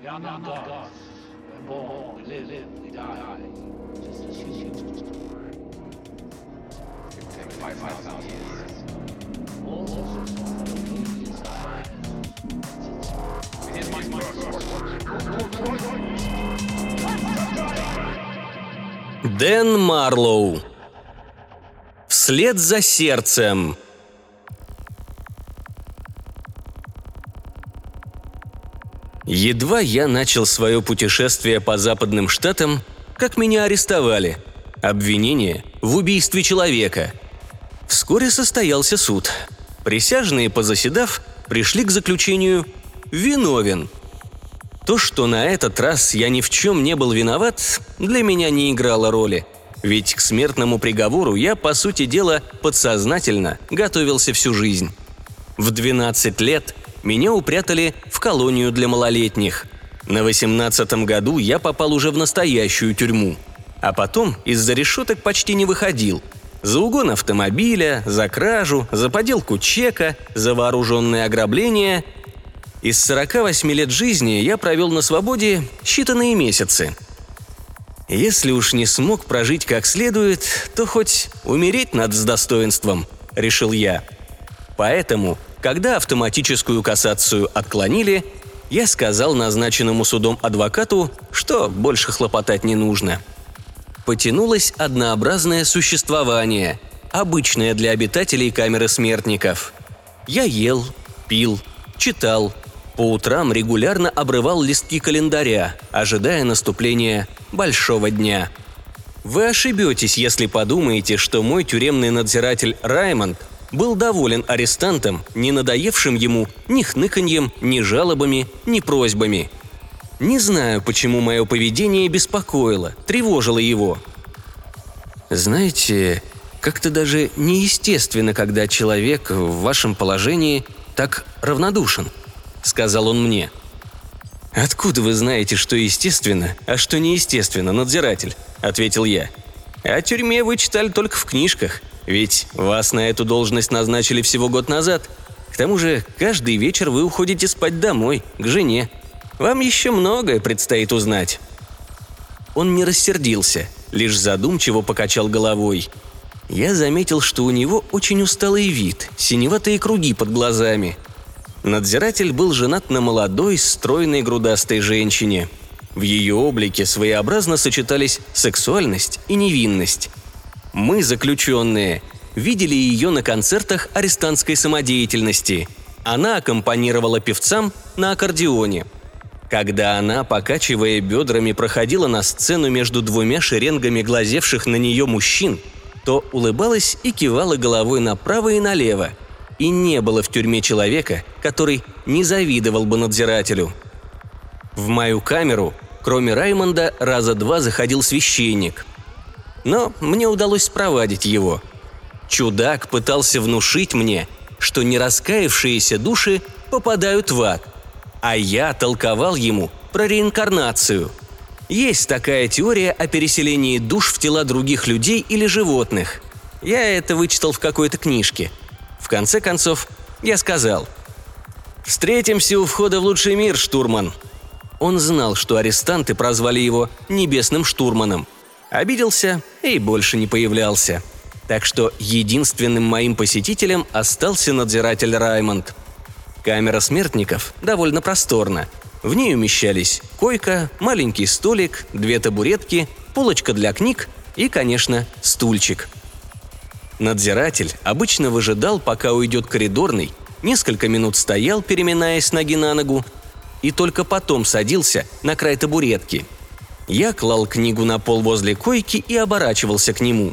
We die, just as humans. It takes 5,000 years. All sorts of It is my Дэн Марлоу. Вслед за сердцем. Едва я начал свое путешествие по западным штатам, как меня арестовали. Обвинение в убийстве человека. Вскоре состоялся суд. Присяжные, позаседав, пришли к заключению «виновен». То, что на этот раз я ни в чем не был виноват, для меня не играло роли. Ведь к смертному приговору я, по сути дела, подсознательно готовился всю жизнь. В 12 лет меня упрятали в колонию для малолетних. На 18 году я попал уже в настоящую тюрьму. А потом из-за решеток почти не выходил. За угон автомобиля, за кражу, за поделку чека, за вооруженное ограбление. Из 48 лет жизни я провел на свободе считанные месяцы. Если уж не смог прожить как следует, то хоть умереть надо с достоинством, решил я. Поэтому когда автоматическую кассацию отклонили, я сказал назначенному судом адвокату, что больше хлопотать не нужно. Потянулось однообразное существование, обычное для обитателей камеры смертников. Я ел, пил, читал, по утрам регулярно обрывал листки календаря, ожидая наступления большого дня. Вы ошибетесь, если подумаете, что мой тюремный надзиратель Раймонд был доволен арестантом, не надоевшим ему ни хныканьем, ни жалобами, ни просьбами. Не знаю, почему мое поведение беспокоило, тревожило его. Знаете, как-то даже неестественно, когда человек в вашем положении так равнодушен, сказал он мне. Откуда вы знаете, что естественно, а что неестественно, надзиратель? ответил я. О тюрьме вы читали только в книжках. Ведь вас на эту должность назначили всего год назад. К тому же каждый вечер вы уходите спать домой, к жене. Вам еще многое предстоит узнать». Он не рассердился, лишь задумчиво покачал головой. Я заметил, что у него очень усталый вид, синеватые круги под глазами. Надзиратель был женат на молодой, стройной, грудастой женщине. В ее облике своеобразно сочетались сексуальность и невинность. Мы, заключенные, видели ее на концертах арестантской самодеятельности. Она аккомпанировала певцам на аккордеоне. Когда она, покачивая бедрами, проходила на сцену между двумя шеренгами глазевших на нее мужчин, то улыбалась и кивала головой направо и налево. И не было в тюрьме человека, который не завидовал бы надзирателю. В мою камеру, кроме Раймонда, раза два заходил священник – но мне удалось спровадить его. Чудак пытался внушить мне, что нераскаявшиеся души попадают в ад, а я толковал ему про реинкарнацию. Есть такая теория о переселении душ в тела других людей или животных. Я это вычитал в какой-то книжке. В конце концов, я сказал «Встретимся у входа в лучший мир, штурман». Он знал, что арестанты прозвали его «небесным штурманом», Обиделся и больше не появлялся. Так что единственным моим посетителем остался надзиратель Раймонд. Камера смертников довольно просторна. В ней умещались койка, маленький столик, две табуретки, полочка для книг и, конечно, стульчик. Надзиратель обычно выжидал, пока уйдет коридорный, несколько минут стоял, переминаясь ноги на ногу, и только потом садился на край табуретки – я клал книгу на пол возле койки и оборачивался к нему.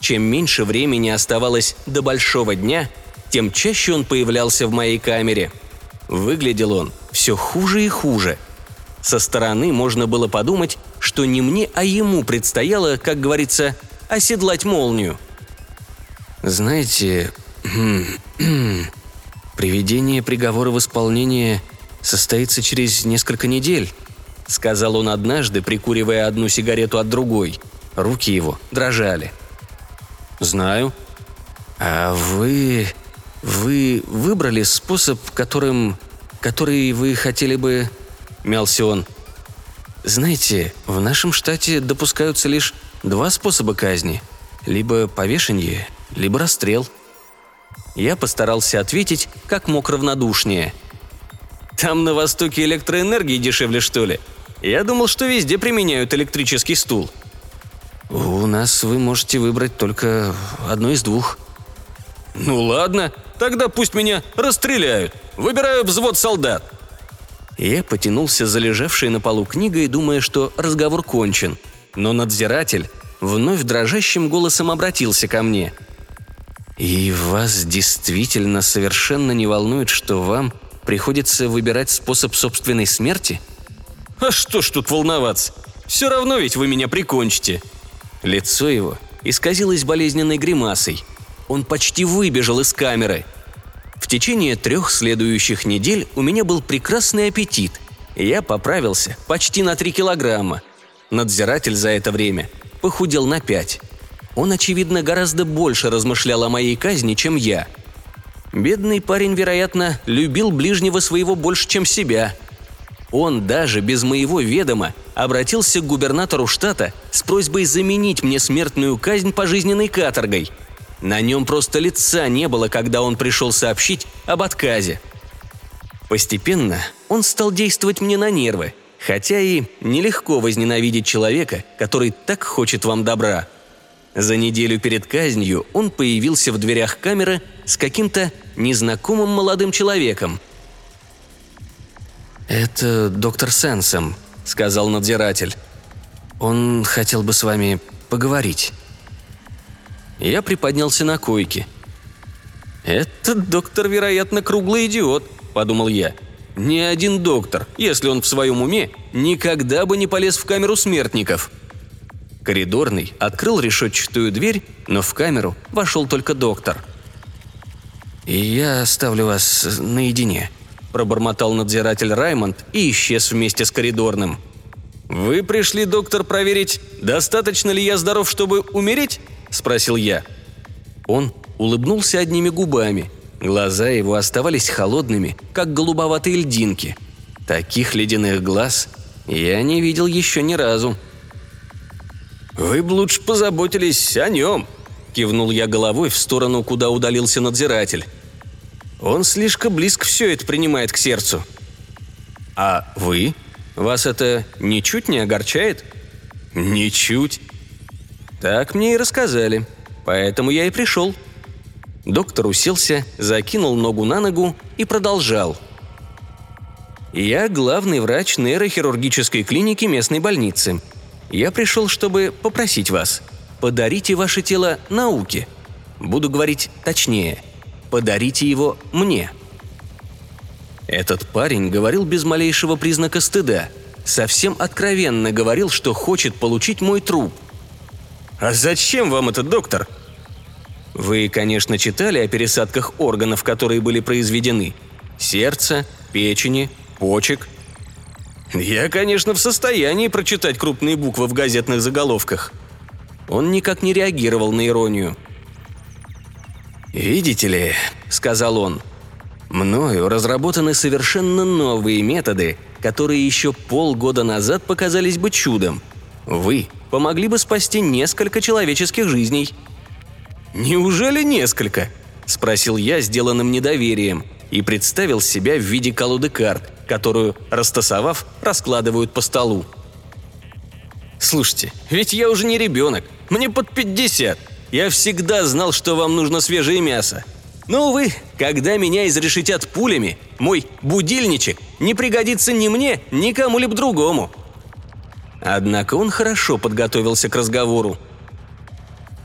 Чем меньше времени оставалось до большого дня, тем чаще он появлялся в моей камере. Выглядел он все хуже и хуже. Со стороны можно было подумать, что не мне, а ему предстояло, как говорится, оседлать молнию. Знаете, приведение приговора в исполнение состоится через несколько недель. — сказал он однажды, прикуривая одну сигарету от другой. Руки его дрожали. «Знаю. А вы... вы выбрали способ, которым... который вы хотели бы – мялся он. «Знаете, в нашем штате допускаются лишь два способа казни. Либо повешение, либо расстрел». Я постарался ответить как мог равнодушнее. «Там на Востоке электроэнергии дешевле, что ли? Я думал, что везде применяют электрический стул». «У нас вы можете выбрать только одно из двух». «Ну ладно, тогда пусть меня расстреляют. Выбираю взвод солдат». Я потянулся за лежавшей на полу книгой, думая, что разговор кончен. Но надзиратель вновь дрожащим голосом обратился ко мне. «И вас действительно совершенно не волнует, что вам приходится выбирать способ собственной смерти?» «А что ж тут волноваться? Все равно ведь вы меня прикончите!» Лицо его исказилось болезненной гримасой. Он почти выбежал из камеры. В течение трех следующих недель у меня был прекрасный аппетит. Я поправился почти на три килограмма. Надзиратель за это время похудел на пять. Он, очевидно, гораздо больше размышлял о моей казни, чем я. Бедный парень, вероятно, любил ближнего своего больше, чем себя. Он даже без моего ведома обратился к губернатору штата с просьбой заменить мне смертную казнь пожизненной каторгой – на нем просто лица не было, когда он пришел сообщить об отказе. Постепенно он стал действовать мне на нервы, хотя и нелегко возненавидеть человека, который так хочет вам добра. За неделю перед казнью он появился в дверях камеры с каким-то незнакомым молодым человеком. «Это доктор Сенсом», — сказал надзиратель. «Он хотел бы с вами поговорить». Я приподнялся на койке. «Этот доктор, вероятно, круглый идиот», – подумал я. «Ни один доктор, если он в своем уме, никогда бы не полез в камеру смертников». Коридорный открыл решетчатую дверь, но в камеру вошел только доктор. «И я оставлю вас наедине», – пробормотал надзиратель Раймонд и исчез вместе с коридорным. «Вы пришли, доктор, проверить, достаточно ли я здоров, чтобы умереть?» спросил я. Он улыбнулся одними губами. Глаза его оставались холодными, как голубоватые льдинки. Таких ледяных глаз я не видел еще ни разу. «Вы бы лучше позаботились о нем», – кивнул я головой в сторону, куда удалился надзиратель. «Он слишком близко все это принимает к сердцу». «А вы? Вас это ничуть не огорчает?» «Ничуть. Так мне и рассказали. Поэтому я и пришел. Доктор уселся, закинул ногу на ногу и продолжал. Я главный врач нейрохирургической клиники местной больницы. Я пришел, чтобы попросить вас. Подарите ваше тело науке. Буду говорить точнее. Подарите его мне. Этот парень говорил без малейшего признака стыда. Совсем откровенно говорил, что хочет получить мой труп – «А зачем вам этот доктор?» Вы, конечно, читали о пересадках органов, которые были произведены. Сердца, печени, почек. Я, конечно, в состоянии прочитать крупные буквы в газетных заголовках. Он никак не реагировал на иронию. «Видите ли», — сказал он, — «мною разработаны совершенно новые методы, которые еще полгода назад показались бы чудом. Вы помогли бы спасти несколько человеческих жизней». «Неужели несколько?» – спросил я сделанным недоверием и представил себя в виде колоды карт, которую, растасовав, раскладывают по столу. «Слушайте, ведь я уже не ребенок, мне под пятьдесят. Я всегда знал, что вам нужно свежее мясо. Но, увы, когда меня изрешетят пулями, мой будильничек не пригодится ни мне, ни кому-либо другому. Однако он хорошо подготовился к разговору.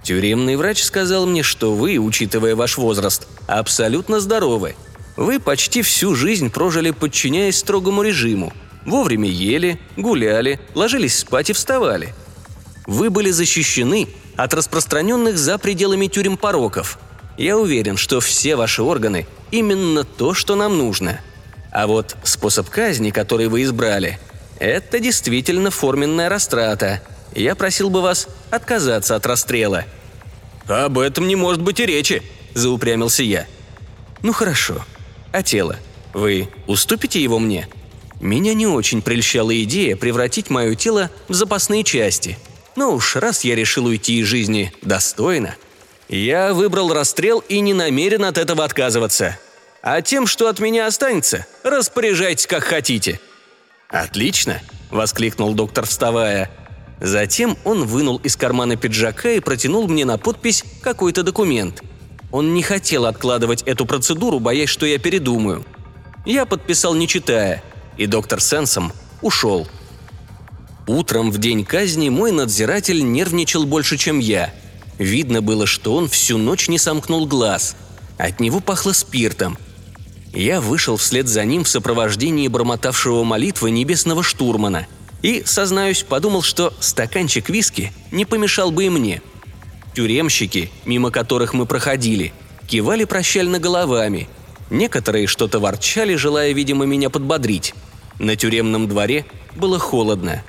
Тюремный врач сказал мне, что вы, учитывая ваш возраст, абсолютно здоровы. Вы почти всю жизнь прожили, подчиняясь строгому режиму. Вовремя ели, гуляли, ложились спать и вставали. Вы были защищены от распространенных за пределами тюрем пороков. Я уверен, что все ваши органы – именно то, что нам нужно. А вот способ казни, который вы избрали – это действительно форменная растрата. Я просил бы вас отказаться от расстрела». «Об этом не может быть и речи», – заупрямился я. «Ну хорошо. А тело? Вы уступите его мне?» Меня не очень прельщала идея превратить мое тело в запасные части. Но уж раз я решил уйти из жизни достойно, я выбрал расстрел и не намерен от этого отказываться. А тем, что от меня останется, распоряжайтесь как хотите». «Отлично!» – воскликнул доктор, вставая. Затем он вынул из кармана пиджака и протянул мне на подпись какой-то документ. Он не хотел откладывать эту процедуру, боясь, что я передумаю. Я подписал, не читая, и доктор Сенсом ушел. Утром в день казни мой надзиратель нервничал больше, чем я. Видно было, что он всю ночь не сомкнул глаз. От него пахло спиртом. Я вышел вслед за ним в сопровождении бормотавшего молитвы небесного штурмана – и, сознаюсь, подумал, что стаканчик виски не помешал бы и мне. Тюремщики, мимо которых мы проходили, кивали прощально головами. Некоторые что-то ворчали, желая, видимо, меня подбодрить. На тюремном дворе было холодно.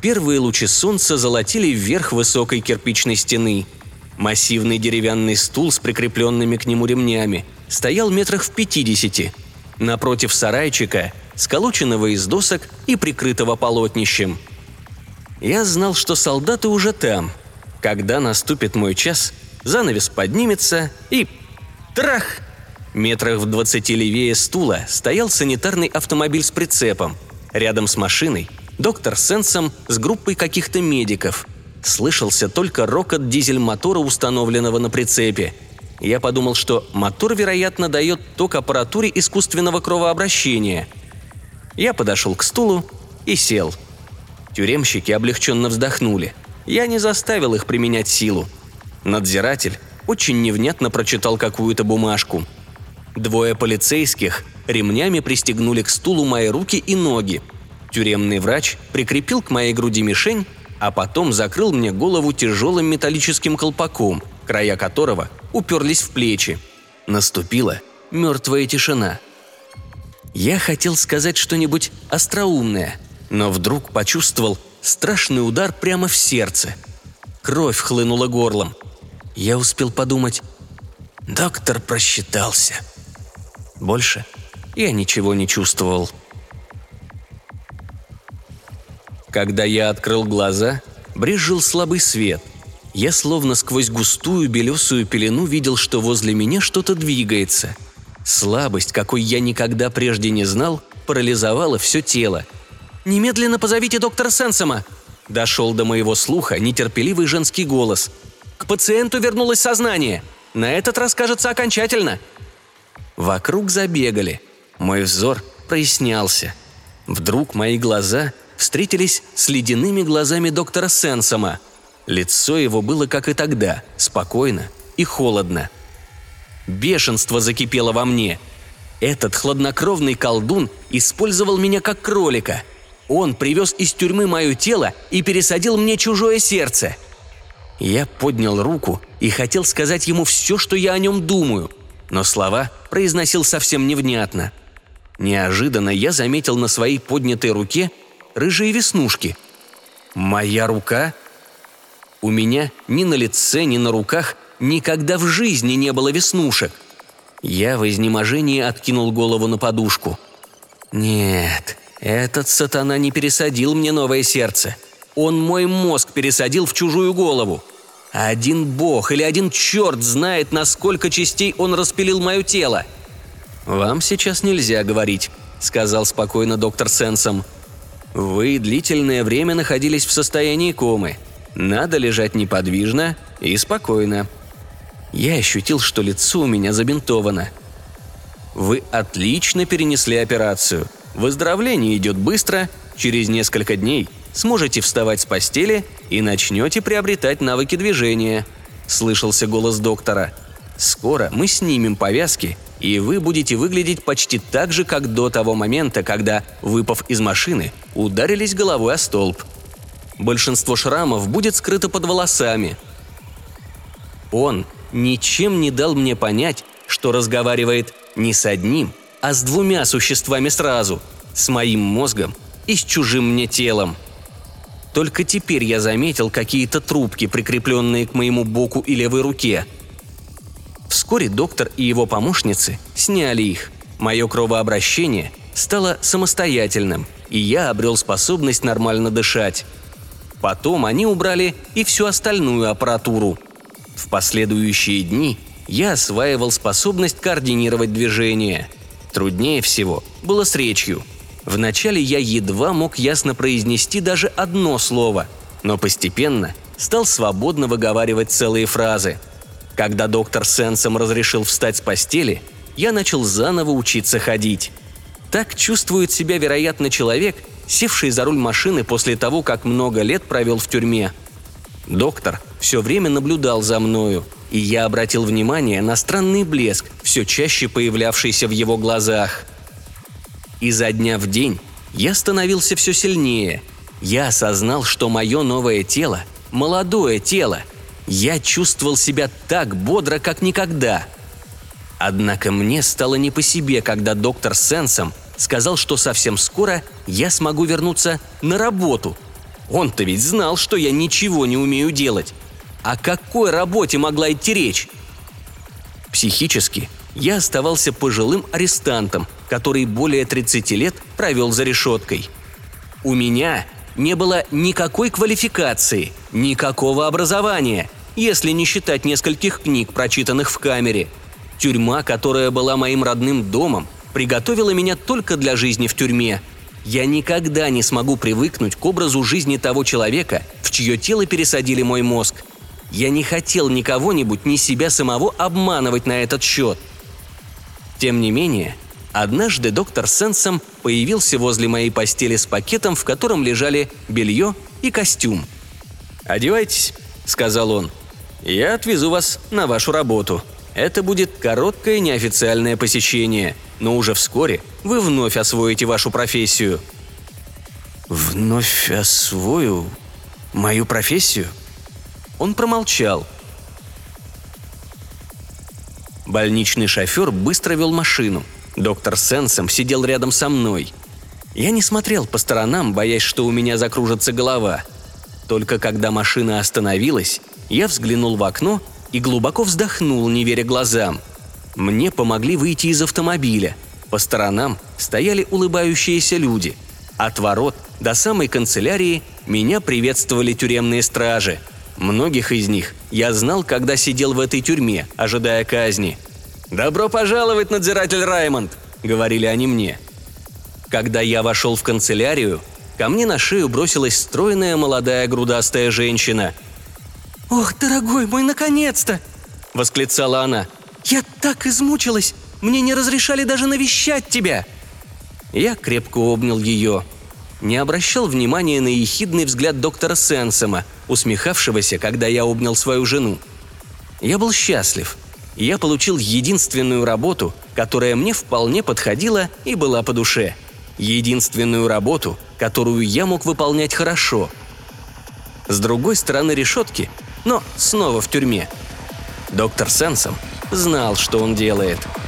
Первые лучи солнца золотили вверх высокой кирпичной стены. Массивный деревянный стул с прикрепленными к нему ремнями стоял метрах в пятидесяти. Напротив сарайчика сколоченного из досок и прикрытого полотнищем. Я знал, что солдаты уже там. Когда наступит мой час, занавес поднимется и... Трах! Метрах в двадцати левее стула стоял санитарный автомобиль с прицепом. Рядом с машиной доктор Сенсом с группой каких-то медиков. Слышался только рокот дизель-мотора, установленного на прицепе. Я подумал, что мотор, вероятно, дает ток аппаратуре искусственного кровообращения – я подошел к стулу и сел. Тюремщики облегченно вздохнули. Я не заставил их применять силу. Надзиратель очень невнятно прочитал какую-то бумажку. Двое полицейских ремнями пристегнули к стулу мои руки и ноги. Тюремный врач прикрепил к моей груди мишень, а потом закрыл мне голову тяжелым металлическим колпаком, края которого уперлись в плечи. Наступила мертвая тишина – я хотел сказать что-нибудь остроумное, но вдруг почувствовал страшный удар прямо в сердце. Кровь хлынула горлом. Я успел подумать, доктор просчитался. Больше я ничего не чувствовал. Когда я открыл глаза, брезжил слабый свет. Я словно сквозь густую белесую пелену видел, что возле меня что-то двигается – Слабость, какой я никогда прежде не знал, парализовала все тело. «Немедленно позовите доктора Сенсома!» Дошел до моего слуха нетерпеливый женский голос. «К пациенту вернулось сознание. На этот раз, кажется, окончательно». Вокруг забегали. Мой взор прояснялся. Вдруг мои глаза встретились с ледяными глазами доктора Сенсома. Лицо его было, как и тогда, спокойно и холодно – Бешенство закипело во мне. Этот хладнокровный колдун использовал меня как кролика. Он привез из тюрьмы мое тело и пересадил мне чужое сердце. Я поднял руку и хотел сказать ему все, что я о нем думаю, но слова произносил совсем невнятно. Неожиданно я заметил на своей поднятой руке рыжие веснушки. Моя рука? У меня ни на лице, ни на руках Никогда в жизни не было веснушек. Я в изнеможении откинул голову на подушку. Нет, этот сатана не пересадил мне новое сердце. Он мой мозг пересадил в чужую голову. Один бог или один черт знает, на сколько частей он распилил мое тело. «Вам сейчас нельзя говорить», — сказал спокойно доктор Сенсом. «Вы длительное время находились в состоянии комы. Надо лежать неподвижно и спокойно. Я ощутил, что лицо у меня забинтовано. Вы отлично перенесли операцию. Выздоровление идет быстро, через несколько дней сможете вставать с постели и начнете приобретать навыки движения», – слышался голос доктора. «Скоро мы снимем повязки, и вы будете выглядеть почти так же, как до того момента, когда, выпав из машины, ударились головой о столб. Большинство шрамов будет скрыто под волосами. Он ничем не дал мне понять, что разговаривает не с одним, а с двумя существами сразу, с моим мозгом и с чужим мне телом. Только теперь я заметил какие-то трубки, прикрепленные к моему боку и левой руке. Вскоре доктор и его помощницы сняли их. Мое кровообращение стало самостоятельным, и я обрел способность нормально дышать. Потом они убрали и всю остальную аппаратуру. В последующие дни я осваивал способность координировать движение. Труднее всего было с речью. Вначале я едва мог ясно произнести даже одно слово, но постепенно стал свободно выговаривать целые фразы. Когда доктор Сенсом разрешил встать с постели, я начал заново учиться ходить. Так чувствует себя, вероятно, человек, севший за руль машины после того, как много лет провел в тюрьме. Доктор все время наблюдал за мною, и я обратил внимание на странный блеск, все чаще появлявшийся в его глазах. Изо дня в день я становился все сильнее. Я осознал, что мое новое тело – молодое тело. Я чувствовал себя так бодро, как никогда – Однако мне стало не по себе, когда доктор Сенсом сказал, что совсем скоро я смогу вернуться на работу. Он-то ведь знал, что я ничего не умею делать. О какой работе могла идти речь? Психически я оставался пожилым арестантом, который более 30 лет провел за решеткой. У меня не было никакой квалификации, никакого образования, если не считать нескольких книг, прочитанных в камере – Тюрьма, которая была моим родным домом, приготовила меня только для жизни в тюрьме. Я никогда не смогу привыкнуть к образу жизни того человека, в чье тело пересадили мой мозг. Я не хотел ни кого-нибудь, ни себя самого обманывать на этот счет. Тем не менее, однажды доктор Сенсом появился возле моей постели с пакетом, в котором лежали белье и костюм. «Одевайтесь», — сказал он. «Я отвезу вас на вашу работу», — это будет короткое неофициальное посещение, но уже вскоре вы вновь освоите вашу профессию. Вновь освою мою профессию? Он промолчал. Больничный шофер быстро вел машину. Доктор Сенсом сидел рядом со мной. Я не смотрел по сторонам, боясь, что у меня закружится голова. Только когда машина остановилась, я взглянул в окно и глубоко вздохнул, не веря глазам. Мне помогли выйти из автомобиля. По сторонам стояли улыбающиеся люди. От ворот до самой канцелярии меня приветствовали тюремные стражи. Многих из них я знал, когда сидел в этой тюрьме, ожидая казни. «Добро пожаловать, надзиратель Раймонд!» — говорили они мне. Когда я вошел в канцелярию, ко мне на шею бросилась стройная молодая грудастая женщина — «Ох, дорогой мой, наконец-то!» – восклицала она. «Я так измучилась! Мне не разрешали даже навещать тебя!» Я крепко обнял ее. Не обращал внимания на ехидный взгляд доктора Сенсома, усмехавшегося, когда я обнял свою жену. Я был счастлив. Я получил единственную работу, которая мне вполне подходила и была по душе. Единственную работу, которую я мог выполнять хорошо. С другой стороны решетки но снова в тюрьме. Доктор Сенсом знал, что он делает –